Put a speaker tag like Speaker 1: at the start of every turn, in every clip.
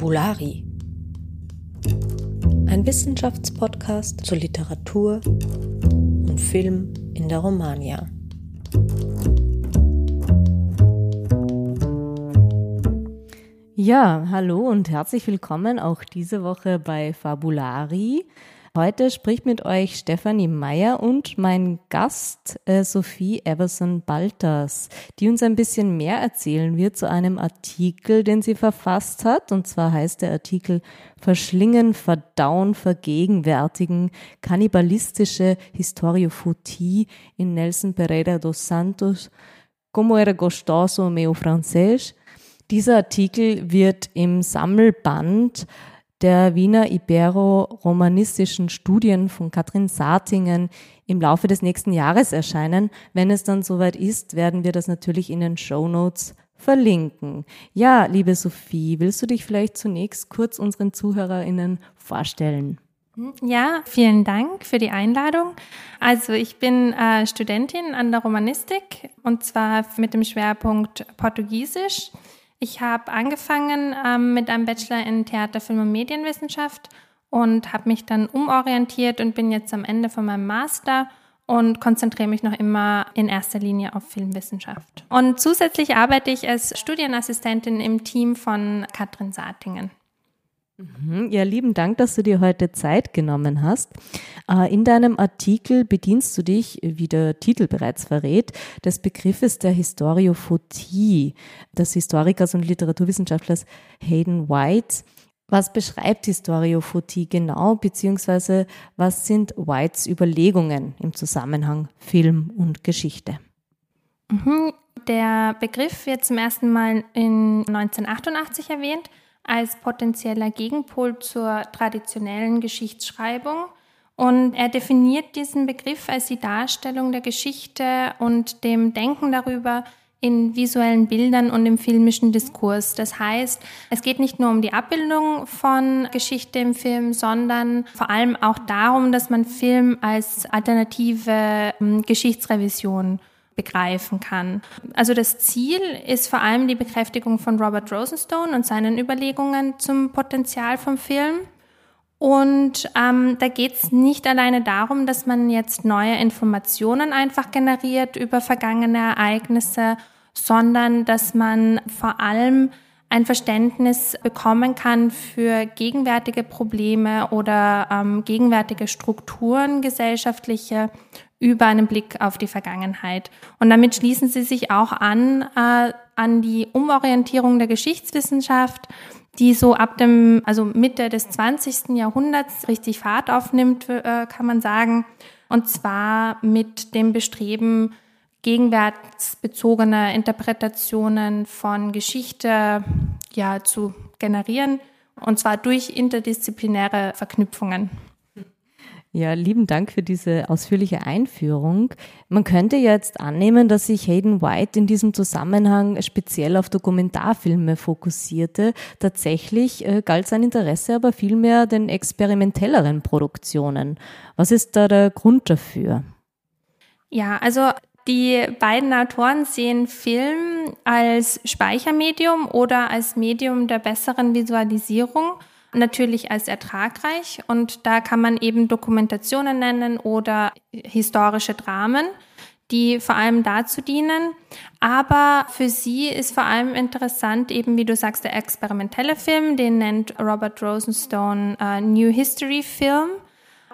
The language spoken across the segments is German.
Speaker 1: Fabulari. Ein Wissenschaftspodcast zur Literatur und Film in der Romagna.
Speaker 2: Ja, hallo und herzlich willkommen auch diese Woche bei Fabulari. Heute spricht mit euch Stefanie Meyer und mein Gast äh, Sophie Everson Balters, die uns ein bisschen mehr erzählen wird zu einem Artikel, den sie verfasst hat. Und zwar heißt der Artikel Verschlingen, Verdauen, Vergegenwärtigen, kannibalistische Historiophotie in Nelson Pereira dos Santos, Como era gostoso meu francês. Dieser Artikel wird im Sammelband der Wiener Ibero-Romanistischen Studien von Katrin Saatingen im Laufe des nächsten Jahres erscheinen. Wenn es dann soweit ist, werden wir das natürlich in den Show Notes verlinken. Ja, liebe Sophie, willst du dich vielleicht zunächst kurz unseren ZuhörerInnen vorstellen?
Speaker 3: Ja, vielen Dank für die Einladung. Also ich bin äh, Studentin an der Romanistik und zwar mit dem Schwerpunkt Portugiesisch. Ich habe angefangen ähm, mit einem Bachelor in Theater, Film und Medienwissenschaft und habe mich dann umorientiert und bin jetzt am Ende von meinem Master und konzentriere mich noch immer in erster Linie auf Filmwissenschaft. Und zusätzlich arbeite ich als Studienassistentin im Team von Katrin Saatingen.
Speaker 2: Mhm. Ja, lieben Dank, dass du dir heute Zeit genommen hast. Äh, in deinem Artikel bedienst du dich, wie der Titel bereits verrät, des Begriffes der Historiophotie des Historikers und Literaturwissenschaftlers Hayden White. Was beschreibt Historiophotie genau, beziehungsweise was sind Whites Überlegungen im Zusammenhang Film und Geschichte?
Speaker 3: Mhm. Der Begriff wird zum ersten Mal in 1988 erwähnt als potenzieller Gegenpol zur traditionellen Geschichtsschreibung. Und er definiert diesen Begriff als die Darstellung der Geschichte und dem Denken darüber in visuellen Bildern und im filmischen Diskurs. Das heißt, es geht nicht nur um die Abbildung von Geschichte im Film, sondern vor allem auch darum, dass man Film als alternative ähm, Geschichtsrevision begreifen kann. Also das Ziel ist vor allem die Bekräftigung von Robert Rosenstone und seinen Überlegungen zum Potenzial vom Film. Und ähm, da geht es nicht alleine darum, dass man jetzt neue Informationen einfach generiert über vergangene Ereignisse, sondern dass man vor allem ein Verständnis bekommen kann für gegenwärtige Probleme oder ähm, gegenwärtige Strukturen gesellschaftliche über einen Blick auf die Vergangenheit. Und damit schließen sie sich auch an äh, an die Umorientierung der Geschichtswissenschaft, die so ab dem, also Mitte des 20. Jahrhunderts richtig Fahrt aufnimmt, äh, kann man sagen. Und zwar mit dem Bestreben, gegenwärtsbezogene Interpretationen von Geschichte ja, zu generieren. Und zwar durch interdisziplinäre Verknüpfungen.
Speaker 2: Ja, lieben Dank für diese ausführliche Einführung. Man könnte jetzt annehmen, dass sich Hayden White in diesem Zusammenhang speziell auf Dokumentarfilme fokussierte. Tatsächlich äh, galt sein Interesse aber vielmehr den experimentelleren Produktionen. Was ist da der Grund dafür?
Speaker 3: Ja, also die beiden Autoren sehen Film als Speichermedium oder als Medium der besseren Visualisierung natürlich als ertragreich und da kann man eben Dokumentationen nennen oder historische Dramen, die vor allem dazu dienen. Aber für sie ist vor allem interessant eben, wie du sagst, der experimentelle Film, den nennt Robert Rosenstone äh, New History Film.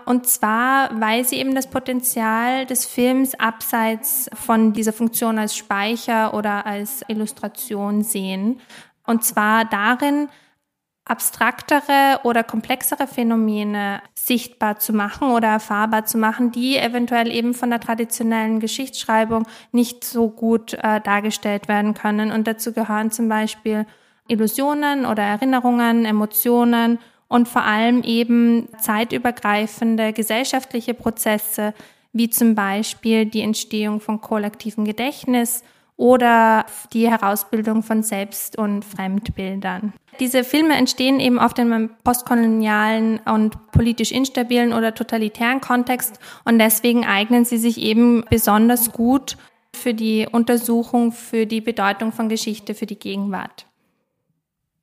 Speaker 3: Und zwar, weil sie eben das Potenzial des Films abseits von dieser Funktion als Speicher oder als Illustration sehen. Und zwar darin, abstraktere oder komplexere Phänomene sichtbar zu machen oder erfahrbar zu machen, die eventuell eben von der traditionellen Geschichtsschreibung nicht so gut äh, dargestellt werden können. Und dazu gehören zum Beispiel Illusionen oder Erinnerungen, Emotionen und vor allem eben zeitübergreifende gesellschaftliche Prozesse, wie zum Beispiel die Entstehung von kollektivem Gedächtnis oder die Herausbildung von Selbst- und Fremdbildern. Diese Filme entstehen eben oft in einem postkolonialen und politisch instabilen oder totalitären Kontext und deswegen eignen sie sich eben besonders gut für die Untersuchung, für die Bedeutung von Geschichte, für die Gegenwart.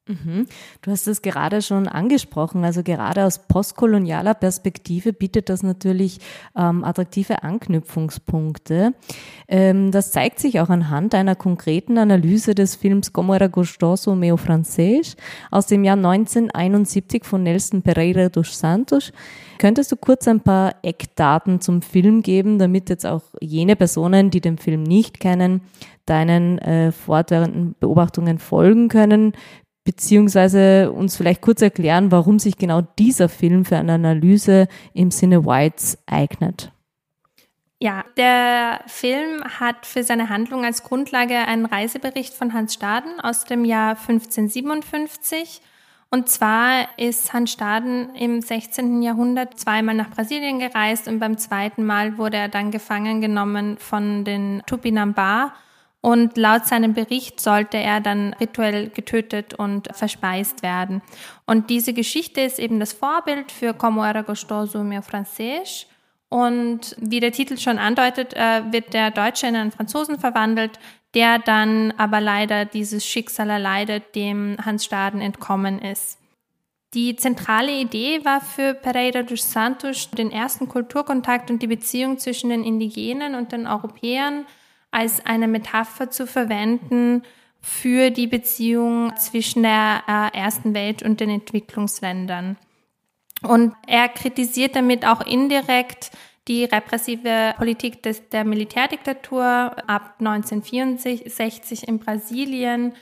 Speaker 2: Mhm. Du hast es gerade schon angesprochen. Also gerade aus postkolonialer Perspektive bietet das natürlich ähm, attraktive Anknüpfungspunkte. Ähm, das zeigt sich auch anhand einer konkreten Analyse des Films Como era gostoso meu francês aus dem Jahr 1971 von Nelson Pereira dos Santos. Könntest du kurz ein paar Eckdaten zum Film geben, damit jetzt auch jene Personen, die den Film nicht kennen, deinen äh, fortwährenden Beobachtungen folgen können? Beziehungsweise uns vielleicht kurz erklären, warum sich genau dieser Film für eine Analyse im Sinne Whites eignet.
Speaker 3: Ja, der Film hat für seine Handlung als Grundlage einen Reisebericht von Hans Staden aus dem Jahr 1557. Und zwar ist Hans Staden im 16. Jahrhundert zweimal nach Brasilien gereist und beim zweiten Mal wurde er dann gefangen genommen von den Tupinambá und laut seinem Bericht sollte er dann rituell getötet und verspeist werden. Und diese Geschichte ist eben das Vorbild für Como era gostoso meu francês. Und wie der Titel schon andeutet, äh, wird der Deutsche in einen Franzosen verwandelt, der dann aber leider dieses Schicksal erleidet, dem Hans Staden entkommen ist. Die zentrale Idee war für Pereira dos Santos, den ersten Kulturkontakt und die Beziehung zwischen den Indigenen und den Europäern als eine Metapher zu verwenden für die Beziehung zwischen der äh, ersten Welt und den Entwicklungsländern. Und er kritisiert damit auch indirekt die repressive Politik des, der Militärdiktatur ab 1964 in Brasilien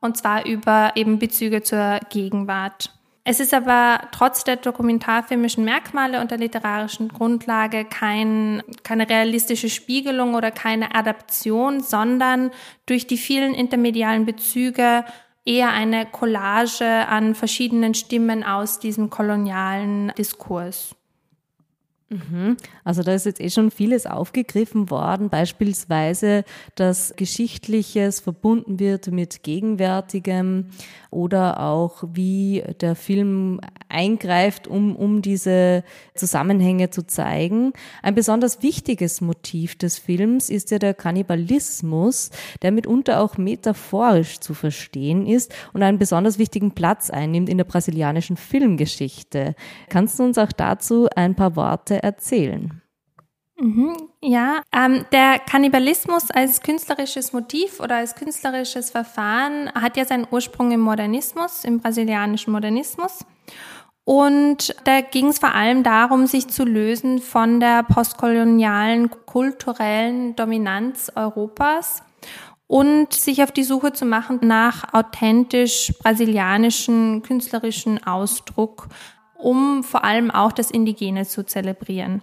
Speaker 3: und zwar über eben Bezüge zur Gegenwart. Es ist aber trotz der dokumentarfilmischen Merkmale und der literarischen Grundlage kein, keine realistische Spiegelung oder keine Adaption, sondern durch die vielen intermedialen Bezüge eher eine Collage an verschiedenen Stimmen aus diesem kolonialen Diskurs.
Speaker 2: Mhm. Also da ist jetzt eh schon vieles aufgegriffen worden, beispielsweise, dass Geschichtliches verbunden wird mit Gegenwärtigem oder auch wie der Film eingreift, um, um diese Zusammenhänge zu zeigen. Ein besonders wichtiges Motiv des Films ist ja der Kannibalismus, der mitunter auch metaphorisch zu verstehen ist und einen besonders wichtigen Platz einnimmt in der brasilianischen Filmgeschichte. Kannst du uns auch dazu ein paar Worte erzählen?
Speaker 3: Mhm, ja, ähm, der Kannibalismus als künstlerisches Motiv oder als künstlerisches Verfahren hat ja seinen Ursprung im Modernismus, im brasilianischen Modernismus. Und da ging es vor allem darum, sich zu lösen von der postkolonialen kulturellen Dominanz Europas und sich auf die Suche zu machen nach authentisch brasilianischen künstlerischen Ausdruck, um vor allem auch das Indigene zu zelebrieren.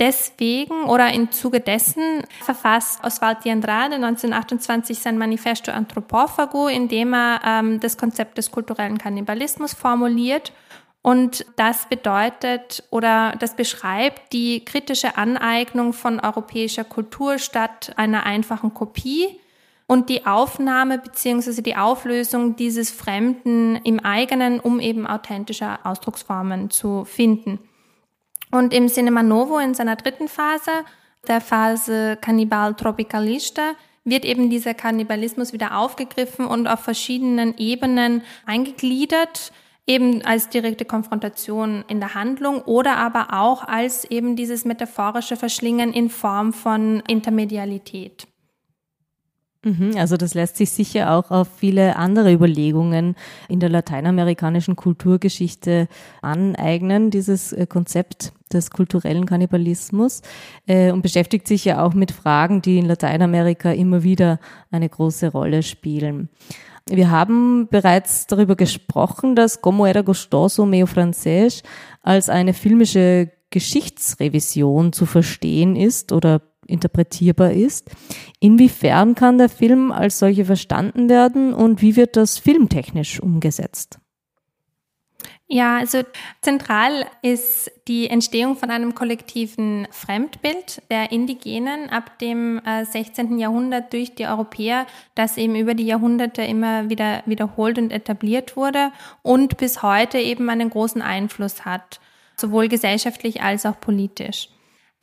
Speaker 3: Deswegen oder im Zuge dessen verfasst Oswald de Andrade 1928 sein Manifesto Anthropophago, in dem er ähm, das Konzept des kulturellen Kannibalismus formuliert. Und das bedeutet oder das beschreibt die kritische Aneignung von europäischer Kultur statt einer einfachen Kopie und die Aufnahme beziehungsweise die Auflösung dieses Fremden im eigenen, um eben authentische Ausdrucksformen zu finden. Und im Cinema Novo in seiner dritten Phase, der Phase Cannibal Tropicalista, wird eben dieser Kannibalismus wieder aufgegriffen und auf verschiedenen Ebenen eingegliedert, eben als direkte Konfrontation in der Handlung oder aber auch als eben dieses metaphorische Verschlingen in Form von Intermedialität.
Speaker 2: Mhm, also das lässt sich sicher auch auf viele andere Überlegungen in der lateinamerikanischen Kulturgeschichte aneignen, dieses äh, Konzept des kulturellen Kannibalismus äh, und beschäftigt sich ja auch mit Fragen, die in Lateinamerika immer wieder eine große Rolle spielen. Wir haben bereits darüber gesprochen, dass Como era gostoso meu francês als eine filmische Geschichtsrevision zu verstehen ist oder interpretierbar ist. Inwiefern kann der Film als solche verstanden werden und wie wird das filmtechnisch umgesetzt?
Speaker 3: Ja, also zentral ist die Entstehung von einem kollektiven Fremdbild der Indigenen ab dem 16. Äh, Jahrhundert durch die Europäer, das eben über die Jahrhunderte immer wieder wiederholt und etabliert wurde und bis heute eben einen großen Einfluss hat, sowohl gesellschaftlich als auch politisch.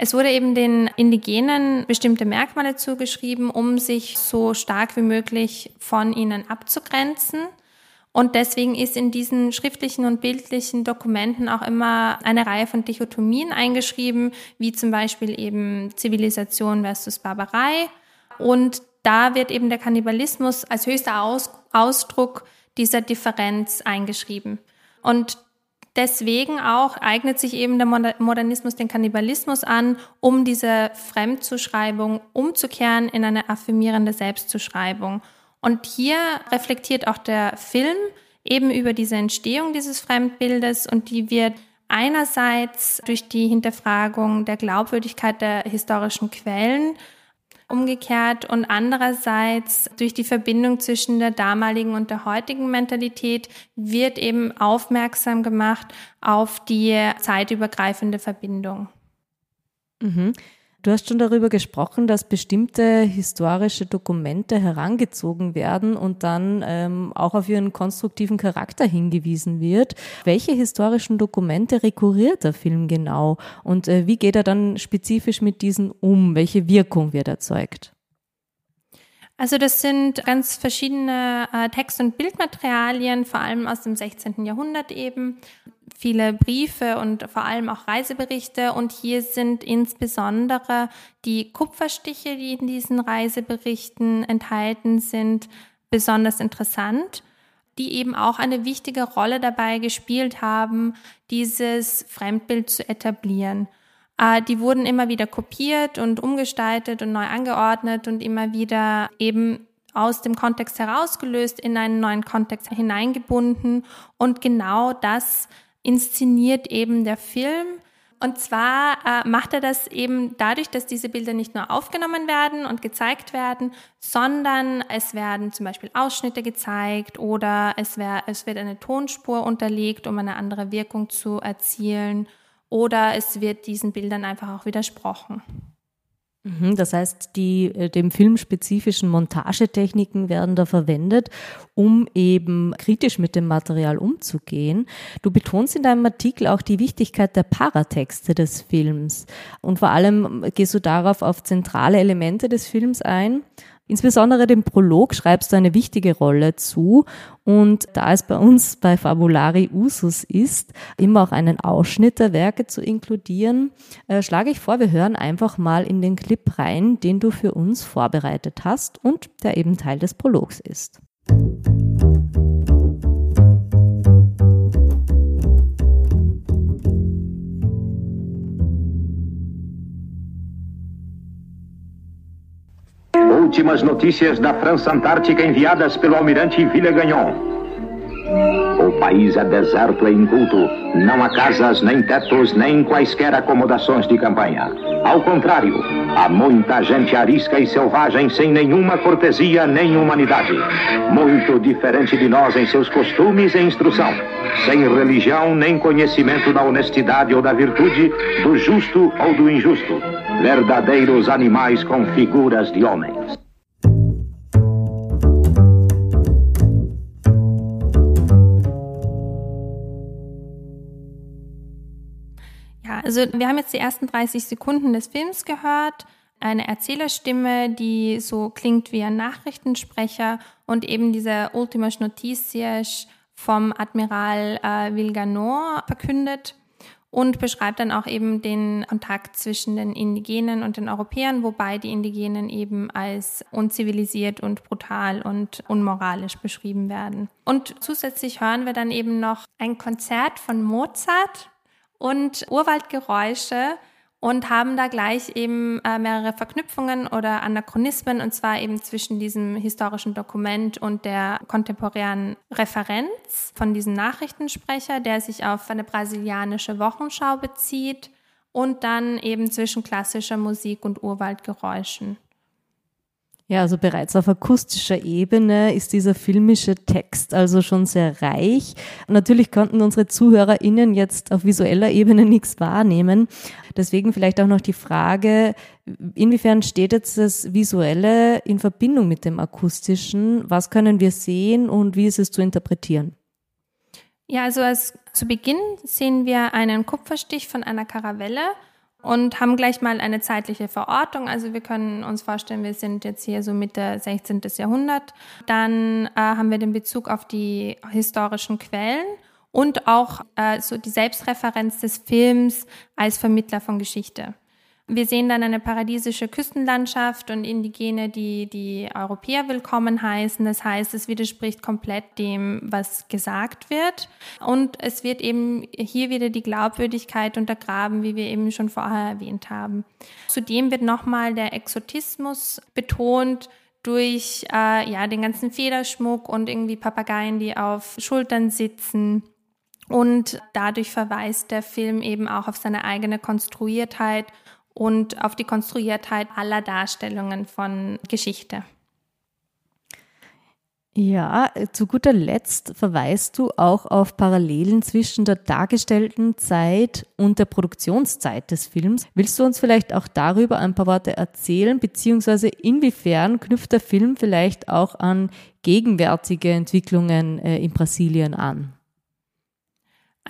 Speaker 3: Es wurde eben den Indigenen bestimmte Merkmale zugeschrieben, um sich so stark wie möglich von ihnen abzugrenzen. Und deswegen ist in diesen schriftlichen und bildlichen Dokumenten auch immer eine Reihe von Dichotomien eingeschrieben, wie zum Beispiel eben Zivilisation versus Barbarei. Und da wird eben der Kannibalismus als höchster Aus Ausdruck dieser Differenz eingeschrieben. Und deswegen auch eignet sich eben der Modernismus den Kannibalismus an, um diese Fremdzuschreibung umzukehren in eine affirmierende Selbstzuschreibung. Und hier reflektiert auch der Film eben über diese Entstehung dieses Fremdbildes und die wird einerseits durch die Hinterfragung der Glaubwürdigkeit der historischen Quellen umgekehrt und andererseits durch die Verbindung zwischen der damaligen und der heutigen Mentalität wird eben aufmerksam gemacht auf die zeitübergreifende Verbindung.
Speaker 2: Mhm. Du hast schon darüber gesprochen, dass bestimmte historische Dokumente herangezogen werden und dann ähm, auch auf ihren konstruktiven Charakter hingewiesen wird. Welche historischen Dokumente rekurriert der Film genau und äh, wie geht er dann spezifisch mit diesen um? Welche Wirkung wird erzeugt?
Speaker 3: Also das sind ganz verschiedene äh, Text- und Bildmaterialien, vor allem aus dem 16. Jahrhundert eben viele Briefe und vor allem auch Reiseberichte. Und hier sind insbesondere die Kupferstiche, die in diesen Reiseberichten enthalten sind, besonders interessant, die eben auch eine wichtige Rolle dabei gespielt haben, dieses Fremdbild zu etablieren. Äh, die wurden immer wieder kopiert und umgestaltet und neu angeordnet und immer wieder eben aus dem Kontext herausgelöst, in einen neuen Kontext hineingebunden. Und genau das inszeniert eben der Film. Und zwar äh, macht er das eben dadurch, dass diese Bilder nicht nur aufgenommen werden und gezeigt werden, sondern es werden zum Beispiel Ausschnitte gezeigt oder es, wär, es wird eine Tonspur unterlegt, um eine andere Wirkung zu erzielen oder es wird diesen Bildern einfach auch widersprochen.
Speaker 2: Mhm, das heißt, die äh, dem Film spezifischen Montagetechniken werden da verwendet, um eben kritisch mit dem Material umzugehen. Du betonst in deinem Artikel auch die Wichtigkeit der Paratexte des Films und vor allem gehst du darauf auf zentrale Elemente des Films ein. Insbesondere dem Prolog schreibst du eine wichtige Rolle zu und da es bei uns bei Fabulari Usus ist, immer auch einen Ausschnitt der Werke zu inkludieren, äh, schlage ich vor, wir hören einfach mal in den Clip rein, den du für uns vorbereitet hast und der eben Teil des Prologs ist.
Speaker 4: Últimas notícias da França Antártica enviadas pelo almirante Villegagnon. O país é deserto e inculto. Não há casas, nem tetos, nem quaisquer acomodações de campanha. Ao contrário, há muita gente arisca e selvagem sem nenhuma cortesia nem humanidade. Muito diferente de nós em seus costumes e instrução. Sem religião nem conhecimento da honestidade ou da virtude, do justo ou do injusto. Verdadeiros animais com figuras de homens.
Speaker 3: Also wir haben jetzt die ersten 30 Sekunden des Films gehört. Eine Erzählerstimme, die so klingt wie ein Nachrichtensprecher und eben diese Ultimas Noticias vom Admiral äh, Vilganor verkündet und beschreibt dann auch eben den Kontakt zwischen den Indigenen und den Europäern, wobei die Indigenen eben als unzivilisiert und brutal und unmoralisch beschrieben werden. Und zusätzlich hören wir dann eben noch ein Konzert von Mozart und Urwaldgeräusche und haben da gleich eben äh, mehrere Verknüpfungen oder Anachronismen und zwar eben zwischen diesem historischen Dokument und der kontemporären Referenz von diesem Nachrichtensprecher, der sich auf eine brasilianische Wochenschau bezieht und dann eben zwischen klassischer Musik und Urwaldgeräuschen.
Speaker 2: Ja, also bereits auf akustischer Ebene ist dieser filmische Text also schon sehr reich. Natürlich konnten unsere ZuhörerInnen jetzt auf visueller Ebene nichts wahrnehmen. Deswegen vielleicht auch noch die Frage, inwiefern steht jetzt das Visuelle in Verbindung mit dem Akustischen? Was können wir sehen und wie ist es zu interpretieren?
Speaker 3: Ja, also als, zu Beginn sehen wir einen Kupferstich von einer Karavelle und haben gleich mal eine zeitliche Verortung. Also wir können uns vorstellen, wir sind jetzt hier so Mitte 16. Jahrhundert. Dann äh, haben wir den Bezug auf die historischen Quellen und auch äh, so die Selbstreferenz des Films als Vermittler von Geschichte. Wir sehen dann eine paradiesische Küstenlandschaft und Indigene, die die Europäer willkommen heißen. Das heißt, es widerspricht komplett dem, was gesagt wird. Und es wird eben hier wieder die Glaubwürdigkeit untergraben, wie wir eben schon vorher erwähnt haben. Zudem wird nochmal der Exotismus betont durch äh, ja den ganzen Federschmuck und irgendwie Papageien, die auf Schultern sitzen. Und dadurch verweist der Film eben auch auf seine eigene Konstruiertheit und auf die Konstruiertheit aller Darstellungen von Geschichte.
Speaker 2: Ja, zu guter Letzt verweist du auch auf Parallelen zwischen der dargestellten Zeit und der Produktionszeit des Films. Willst du uns vielleicht auch darüber ein paar Worte erzählen, beziehungsweise inwiefern knüpft der Film vielleicht auch an gegenwärtige Entwicklungen äh, in Brasilien an?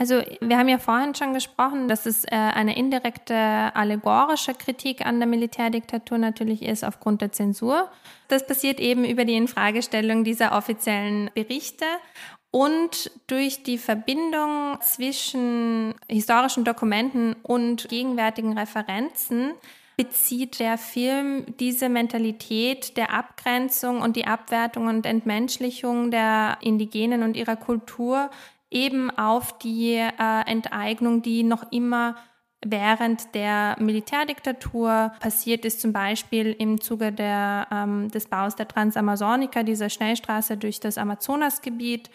Speaker 3: Also wir haben ja vorhin schon gesprochen, dass es äh, eine indirekte allegorische Kritik an der Militärdiktatur natürlich ist aufgrund der Zensur. Das passiert eben über die Infragestellung dieser offiziellen Berichte und durch die Verbindung zwischen historischen Dokumenten und gegenwärtigen Referenzen bezieht der Film diese Mentalität der Abgrenzung und die Abwertung und Entmenschlichung der Indigenen und ihrer Kultur eben auf die äh, Enteignung, die noch immer während der Militärdiktatur passiert ist, zum Beispiel im Zuge der, ähm, des Baus der Transamazonica, dieser Schnellstraße durch das Amazonasgebiet.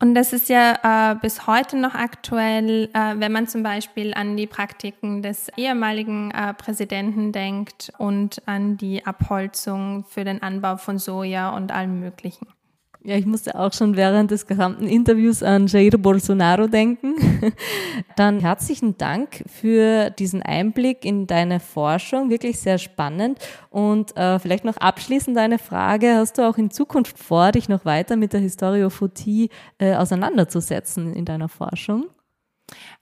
Speaker 3: Und das ist ja äh, bis heute noch aktuell, äh, wenn man zum Beispiel an die Praktiken des ehemaligen äh, Präsidenten denkt und an die Abholzung für den Anbau von Soja und allem Möglichen.
Speaker 2: Ja, ich musste auch schon während des gesamten Interviews an Jair Bolsonaro denken. Dann herzlichen Dank für diesen Einblick in deine Forschung, wirklich sehr spannend. Und äh, vielleicht noch abschließend eine Frage, hast du auch in Zukunft vor, dich noch weiter mit der Historiophotie äh, auseinanderzusetzen in deiner Forschung?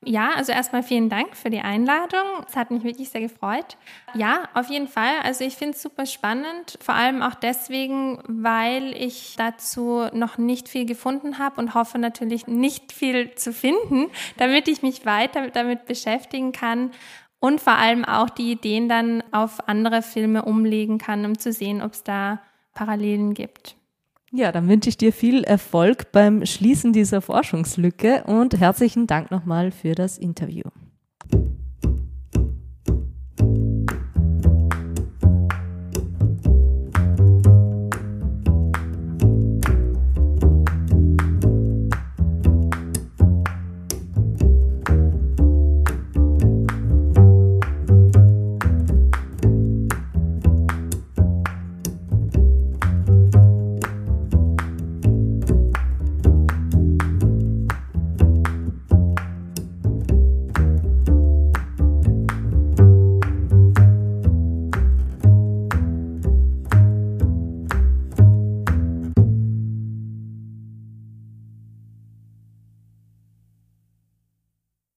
Speaker 3: Ja, also erstmal vielen Dank für die Einladung. Es hat mich wirklich sehr gefreut. Ja, auf jeden Fall. Also ich finde es super spannend, vor allem auch deswegen, weil ich dazu noch nicht viel gefunden habe und hoffe natürlich nicht viel zu finden, damit ich mich weiter damit beschäftigen kann und vor allem auch die Ideen dann auf andere Filme umlegen kann, um zu sehen, ob es da Parallelen gibt.
Speaker 2: Ja, dann wünsche ich dir viel Erfolg beim Schließen dieser Forschungslücke und herzlichen Dank nochmal für das Interview.